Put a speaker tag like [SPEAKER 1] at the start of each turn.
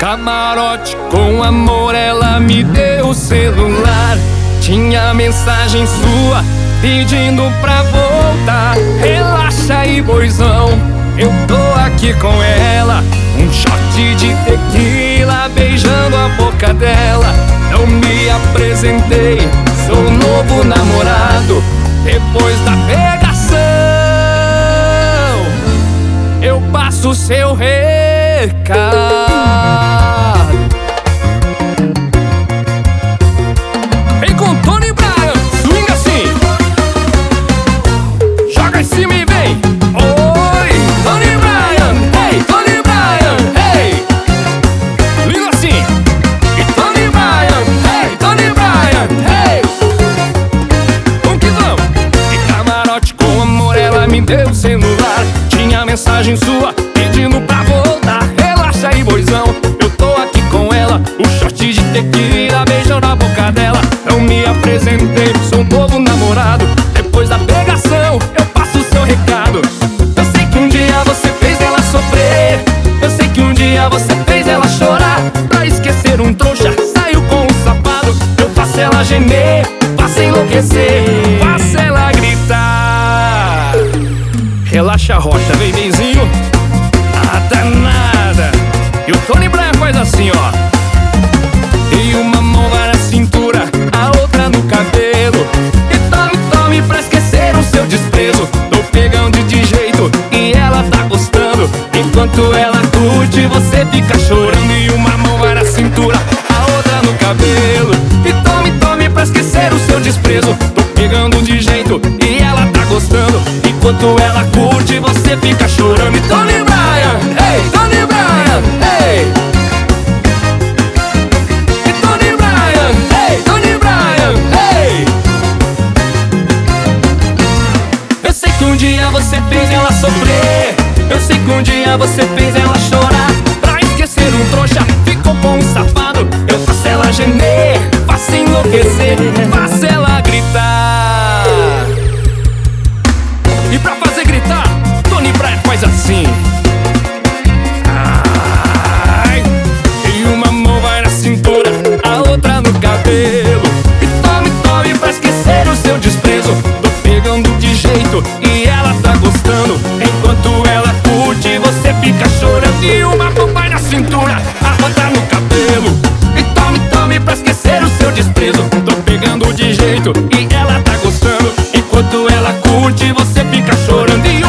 [SPEAKER 1] Camarote com amor, ela me deu o celular. Tinha mensagem sua pedindo pra voltar. Relaxa aí, boizão, eu tô aqui com ela. Um shot de tequila beijando a boca dela. Não me apresentei, sou novo namorado. Depois da pegação, eu passo seu recado. Mensagem sua pedindo pra voltar. Relaxa aí, boizão, eu tô aqui com ela. O shot de tequila beijando a boca dela. Não me apresentei, sou um novo namorado. Depois da pegação, eu passo o seu recado. Eu sei que um dia você fez ela sofrer. Eu sei que um dia você fez ela chorar. Pra esquecer um trouxa, saiu com um safado. Eu faço ela gemer, faço enlouquecer assim, ó. E uma mão vai na cintura A outra no cabelo. E tome, tome pra esquecer o seu desprezo. Tô pegando de jeito E ela tá gostando. Enquanto ela curte Você fica chorando. E uma mão vai na cintura A outra no cabelo. E tome, tome pra esquecer o seu desprezo. Tô pegando de jeito E ela tá gostando. Enquanto ela curte, você fica chorando você fez ela sofrer. Eu sei que um dia você fez ela chorar. Pra esquecer um trouxa, ficou com um safado. Eu faço ela gemer, faço enlouquecer Faço ela gritar. E pra fazer gritar, Tony Praia faz assim e ela tá gostando. Enquanto ela curte, você fica chorando